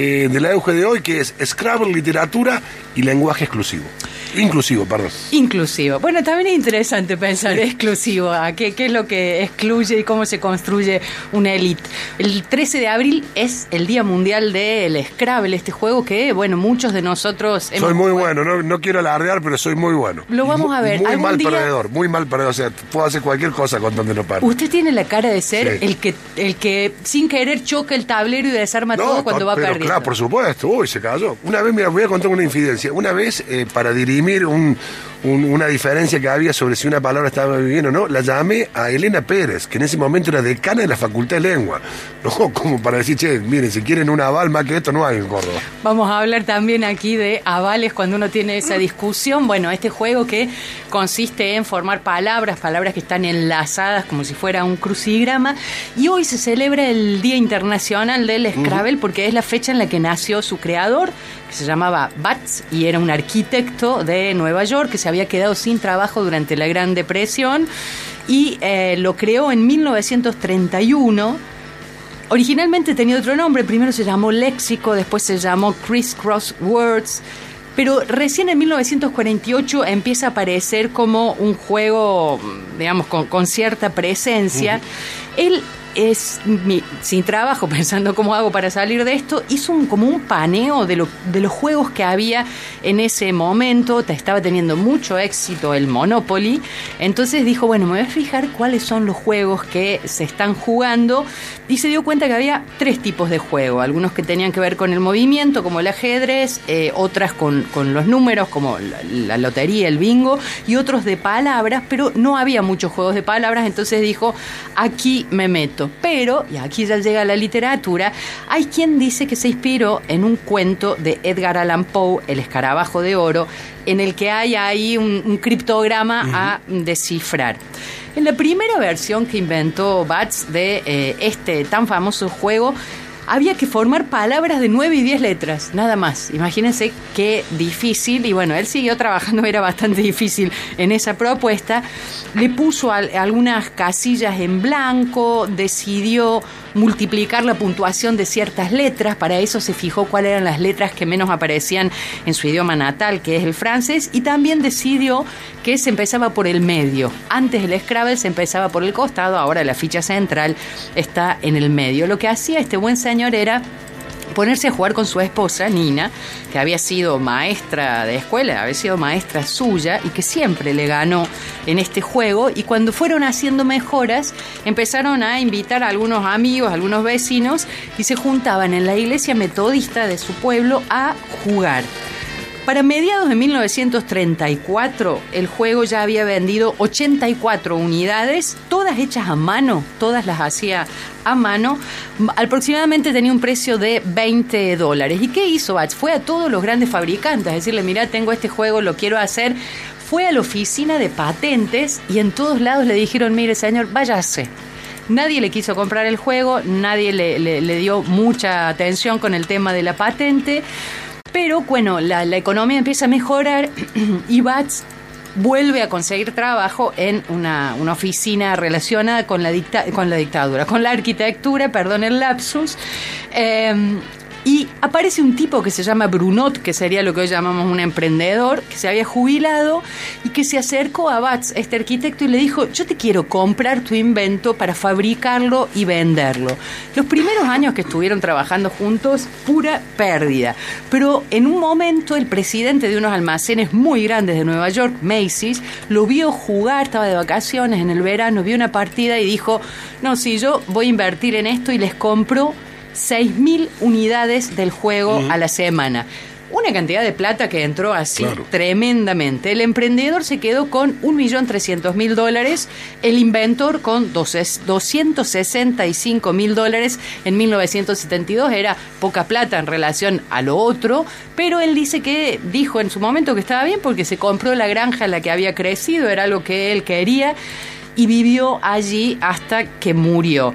eh, de la auge de hoy, que es Scrabble, literatura y lenguaje exclusivo. Inclusivo, perdón. Inclusivo. Bueno, también es interesante pensar exclusivo, a qué, qué es lo que excluye y cómo se construye una élite. El 13 de abril es el Día Mundial del Scrabble, este juego que, bueno, muchos de nosotros... Soy muy bueno, no, no quiero alardear, pero soy muy bueno. Lo vamos a ver. Muy mal perdedor, muy mal perdedor. O sea, puedo hacer cualquier cosa con donde no paro. Usted tiene la cara de ser el que el que sin querer choca el tablero y desarma todo cuando va perdiendo. Claro, por supuesto. Uy, se cayó. Una vez, mira, voy a contar una infidencia. Una vez, eh, para dirimir un una diferencia que había sobre si una palabra estaba bien o no, la llamé a Elena Pérez, que en ese momento era decana de la Facultad de Lengua. No, como para decir, che, miren, si quieren un aval más que esto, no hay en Córdoba. Vamos a hablar también aquí de avales cuando uno tiene esa discusión. Bueno, este juego que consiste en formar palabras, palabras que están enlazadas como si fuera un crucigrama. Y hoy se celebra el Día Internacional del Scrabble porque es la fecha en la que nació su creador, que se llamaba Bats y era un arquitecto de Nueva York que se había quedado sin trabajo durante la Gran Depresión y eh, lo creó en 1931. Originalmente tenía otro nombre, primero se llamó Léxico, después se llamó Crisscross Words, pero recién en 1948 empieza a aparecer como un juego, digamos, con, cierta presencia. Él es sin trabajo, pensando cómo hago para salir de esto, hizo un, como un paneo de, de los juegos que había en ese momento, estaba teniendo mucho éxito el Monopoly, entonces dijo, bueno, me voy a fijar cuáles son los juegos que se están jugando y se dio cuenta que había tres tipos de juego, algunos que tenían que ver con el movimiento, como el ajedrez, eh, otras con, los números, como la lotería, el bingo, y otros de palabras, pero no había muchos juegos de palabras, entonces dijo, aquí me meto. Pero, y aquí ya llega la literatura, hay quien dice que se inspiró en un cuento de Edgar Allan Poe, El escarabajo de oro, en el que hay ahí un, criptograma a descifrar. En la primera versión que inventó Bats de eh, este tan famoso juego, había que formar palabras de 9 y 10 letras, nada más. Imagínense qué difícil, y bueno, él siguió trabajando, era bastante difícil en esa propuesta. Le puso algunas casillas en blanco, decidió multiplicar la puntuación de ciertas letras, para eso se fijó cuáles eran las letras que menos aparecían en su idioma natal, que es el francés, y también decidió que se empezaba por el medio. Antes el Scrabble se empezaba por el costado, ahora la ficha central está en el medio. Lo que hacía este buen señor era ponerse a jugar con su esposa, Nina, que había sido maestra de escuela, había sido maestra suya y que siempre le ganó en este juego. Y cuando fueron haciendo mejoras, empezaron a invitar a algunos amigos, a algunos vecinos y se juntaban en la iglesia metodista de su pueblo a jugar. Para mediados de 1934, el juego ya había vendido 84 unidades, todas hechas a mano, todas las hacía a mano. Aproximadamente tenía un precio de 20 dólares. ¿Y qué hizo Bach? Fue a todos los grandes fabricantes a decirle, mira, tengo este juego, lo quiero hacer. Fue a la oficina de patentes y en todos lados le dijeron, mire señor, váyase. Nadie le quiso comprar el juego, nadie le, le dio mucha atención con el tema de la patente. Pero bueno, la, economía empieza a mejorar y Bats vuelve a conseguir trabajo en una, oficina relacionada con la, con la dictadura, con la arquitectura, perdón el lapsus. Em, y aparece un tipo que se llama Brunot, que sería lo que hoy llamamos un emprendedor, que se había jubilado y que se acercó a Bats, este arquitecto, y le dijo, yo te quiero comprar tu invento para fabricarlo y venderlo. Los primeros años que estuvieron trabajando juntos, pura pérdida. Pero en un momento el presidente de unos almacenes muy grandes de Nueva York, Macy's, lo vio jugar, estaba de vacaciones en el verano, vio una partida y dijo, no, si yo voy a invertir en esto y les compro 6.000 unidades del juego a la semana. Una cantidad de plata que entró así tremendamente. El emprendedor se quedó con 1.300.000 dólares, el inventor con 265.000 dólares en 1972. Era poca plata en relación a lo otro, pero él dice que dijo en su momento que estaba bien porque se compró la granja en la que había crecido, era lo que él quería y vivió allí hasta que murió.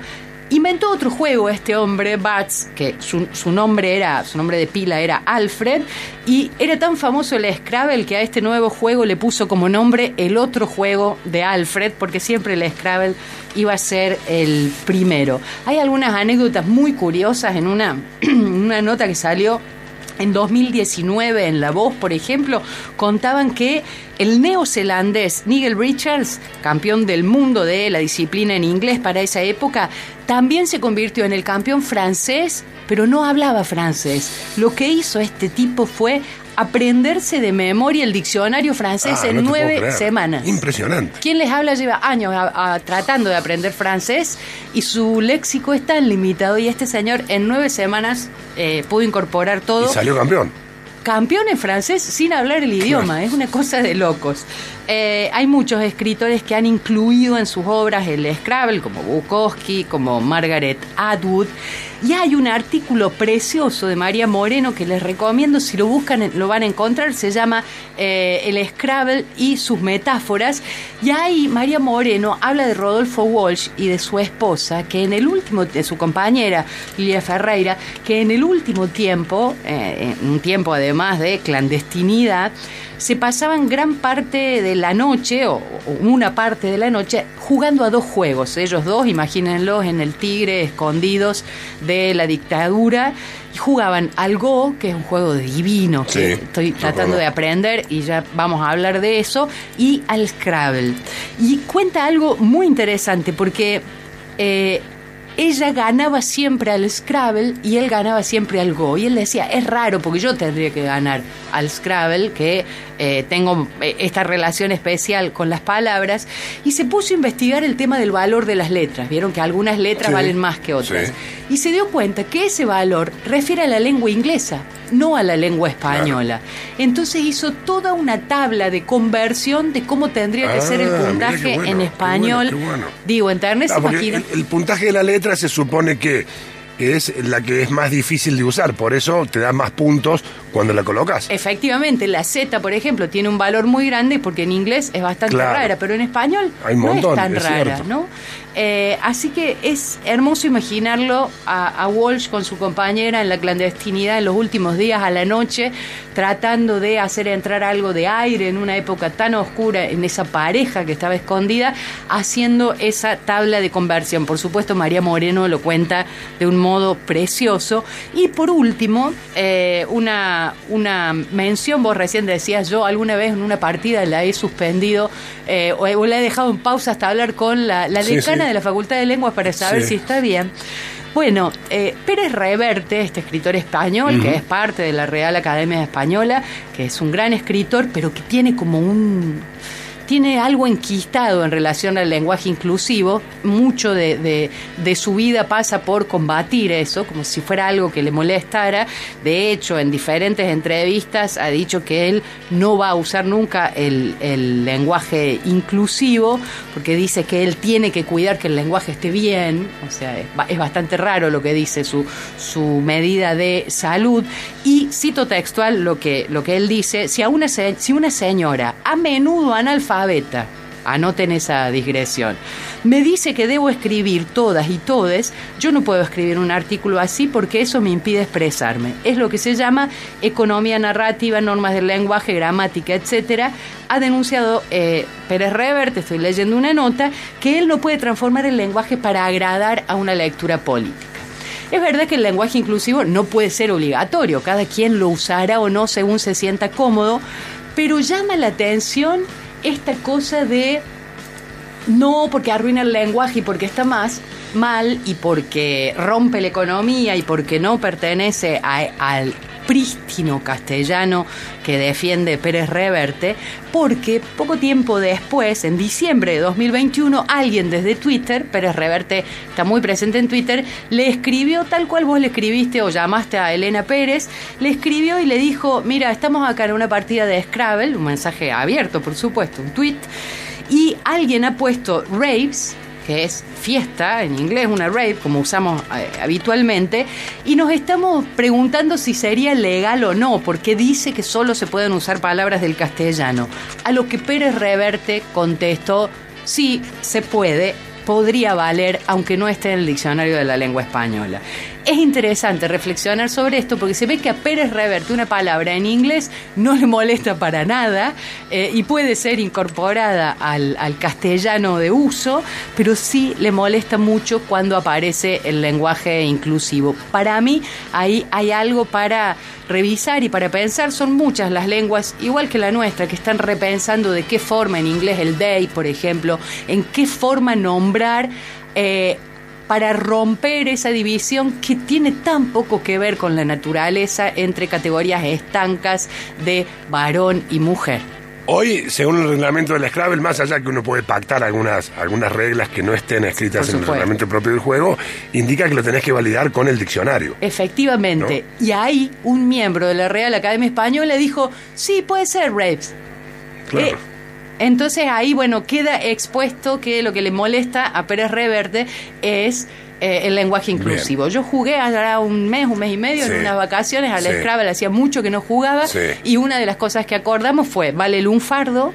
Inventó otro juego este hombre, Bats, que su, su, nombre era, su nombre de pila era Alfred, y era tan famoso el Scrabble que a este nuevo juego le puso como nombre el otro juego de Alfred, porque siempre el Scrabble iba a ser el primero. Hay algunas anécdotas muy curiosas en una, una nota que salió en 2019 en La Voz, por ejemplo, contaban que el neozelandés Nigel Richards, campeón del mundo de la disciplina en inglés para esa época, también se convirtió en el campeón francés, pero no hablaba francés. Lo que hizo este tipo fue aprenderse de memoria el diccionario francés Ah, en no nueve semanas. Impresionante. Quien les habla lleva años a- a- tratando de aprender francés y su léxico es tan limitado y este señor en nueve semanas eh, pudo incorporar todo Y salió campeón. campeón en francés sin hablar el idioma, es una cosa de locos. Eh, hay muchos escritores que han incluido en sus obras el Scrabble, como Bukowski, como Margaret Atwood, y hay un artículo precioso de María Moreno que les recomiendo, si lo buscan lo van a encontrar, se llama eh, El Scrabble y sus metáforas, y ahí María Moreno habla de Rodolfo Walsh y de su esposa, que en el último, de su compañera Lilia Ferreira, que en el último tiempo, eh, un tiempo además de clandestinidad, se pasaban gran parte de la noche, o, una parte de la noche, jugando a dos juegos. Ellos dos, imagínenlos en el Tigre, escondidos de la dictadura, y jugaban al Go, que es un juego divino, Sí, que estoy tratando de aprender y ya vamos a hablar de eso, y al Scrabble. Y cuenta algo muy interesante porque eh, ella ganaba siempre al Scrabble y él ganaba siempre al Go. Y él decía, es raro porque yo tendría que ganar al Scrabble, que eh, tengo eh, esta relación especial con las palabras. Y se puso a investigar el tema del valor de las letras. Vieron que algunas letras Sí, valen más que otras. sí. Y se dio cuenta que ese valor refiere a la lengua inglesa, no a la lengua española. Entonces hizo toda una tabla de conversión de cómo tendría que Ah, ser el qué puntaje bueno, en qué español. bueno, qué bueno. Digo, internet se Ah, imagina. el, el puntaje de la letra se supone que es la que es más difícil de usar, por eso te da más puntos cuando la colocas. Efectivamente, la Z, por ejemplo, tiene un valor muy grande porque en inglés es bastante Claro. rara, pero en español Hay no montón, es tan es rara, cierto. ¿no? Eh, así que es hermoso imaginarlo a, a Walsh con su compañera en la clandestinidad en los últimos días a la noche, tratando de hacer entrar algo de aire en una época tan oscura en esa pareja que estaba escondida, haciendo esa tabla de conversión. Por supuesto, María Moreno lo cuenta de un modo precioso. Y por último, eh, una, una mención, vos recién decías, yo alguna vez en una partida la he suspendido eh, o, o la he dejado en pausa hasta hablar con la, decana sí. de la Facultad de Lenguas para saber Sí. si está bien. Bueno, eh, Pérez Reverte, este escritor español, que es parte de la Real Academia Española, que es un gran escritor, pero que tiene como un tiene algo enquistado en relación al lenguaje inclusivo. Mucho de, de- su vida pasa por combatir eso, como si fuera algo que le molestara. De hecho, en diferentes entrevistas ha dicho que él no va a usar nunca el, el lenguaje inclusivo, porque dice que él tiene que cuidar que el lenguaje esté bien. O sea, es, es bastante raro lo que dice su, su medida de salud. Y cito textual lo que, lo que él dice, si, a una, si una señora a menudo analfabeta, anoten esa digresión, me dice que debo escribir todas y todes, yo no puedo escribir un artículo así porque eso me impide expresarme. Es lo que se llama economía narrativa, normas del lenguaje, gramática, etcétera. Ha denunciado eh, Pérez Reverte, estoy leyendo una nota, que él no puede transformar el lenguaje para agradar a una lectura política. Es verdad que el lenguaje inclusivo no puede ser obligatorio, cada quien lo usará o no según se sienta cómodo, pero llama la atención esta cosa de no porque arruina el lenguaje y porque está más mal y porque rompe la economía y porque no pertenece al prístino castellano que defiende Pérez Reverte, porque poco tiempo después, en diciembre de 2021, alguien desde Twitter, Pérez Reverte está muy presente en Twitter, le escribió tal cual vos le escribiste o llamaste a Elena Pérez, le escribió y le dijo, mira, estamos acá en una partida de Scrabble, un mensaje abierto, por supuesto, un tweet, y alguien ha puesto raves, que es fiesta, en inglés una rave, como usamos eh, habitualmente, y nos estamos preguntando si sería legal o no, porque dice que solo se pueden usar palabras del castellano. A lo que Pérez Reverte contestó, sí, se puede, podría valer aunque no esté en el diccionario de la lengua española. Es interesante reflexionar sobre esto porque se ve que a Pérez Reverte una palabra en inglés no le molesta para nada eh, y puede ser incorporada al, castellano de uso, pero sí le molesta mucho cuando aparece el lenguaje inclusivo. Para mí ahí hay algo para revisar y para pensar. Son muchas las lenguas, igual que la nuestra, que están repensando de qué forma en inglés el day, por ejemplo, en qué forma nombrar. Eh, para romper esa división que tiene tan poco que ver con la naturaleza entre categorías estancas de varón y mujer. Hoy, según el reglamento del Scrabble, más allá que uno puede pactar algunas, algunas reglas que no estén escritas en el reglamento propio del juego, indica que lo tenés que validar con el diccionario. Efectivamente. Y ahí un miembro de la Real Academia Española dijo, sí, puede ser rapes. Claro. Eh, entonces ahí, bueno, queda expuesto que lo que le molesta a Pérez Reverte es eh, el lenguaje inclusivo. Yo jugué allá un mes, un mes y medio Sí. en unas vacaciones al Sí. Scrabble, hacía mucho que no jugaba Sí. y una de las cosas que acordamos fue, vale el lunfardo,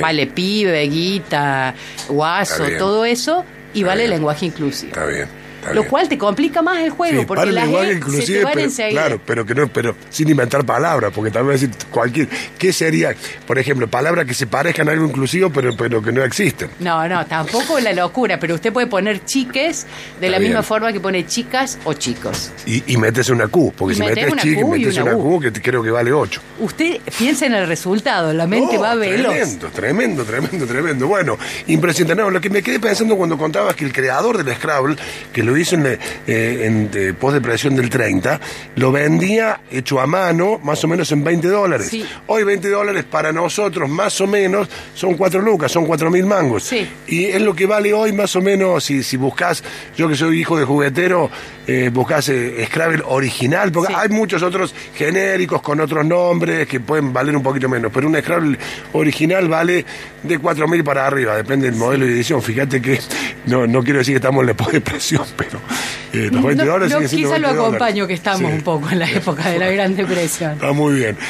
vale pibe, guita, guaso, todo eso y Está vale bien. lenguaje inclusivo. Está bien. Lo cual te complica más el juego Sí, porque la gente se te inclusive, van pero, claro, pero que no, pero sin inventar palabras, porque a decir cualquier, ¿qué sería? Por ejemplo, palabras que se parezcan a algo inclusivo, pero, pero que no existen. No, no, tampoco la locura, pero usted puede poner chiques de la misma forma que pone chicas o chicos. Y, y metes una Q, porque Y si metes y metes una. Q, que creo que vale 8. Usted piensa en el resultado, la mente No, va veloz. Tremendo, tremendo, tremendo, tremendo. Bueno, impresionante. No, lo que me quedé pensando cuando contabas que el creador del Scrabble, que lo hizo en, eh, en eh, del 30, lo vendía hecho a mano más o menos en 20 dólares. Sí. Hoy 20 dólares para nosotros más o menos son 4 lucas, son 4 mil mangos. Sí. Y es lo que vale hoy más o menos si, si buscas, yo que soy hijo de juguetero, eh, buscas eh, Scrabble original, porque Sí. hay muchos otros genéricos con otros nombres que pueden valer un poquito menos, pero un Scrabble original vale de 4 mil para arriba, depende del modelo y edición. Fíjate que no, no quiero decir que estamos en la depresión, pero eh, los 20 No, dólares no, quizá lo 20 dólares. acompaño que estamos Sí. un poco en la época de la Gran Depresión. Está muy bien.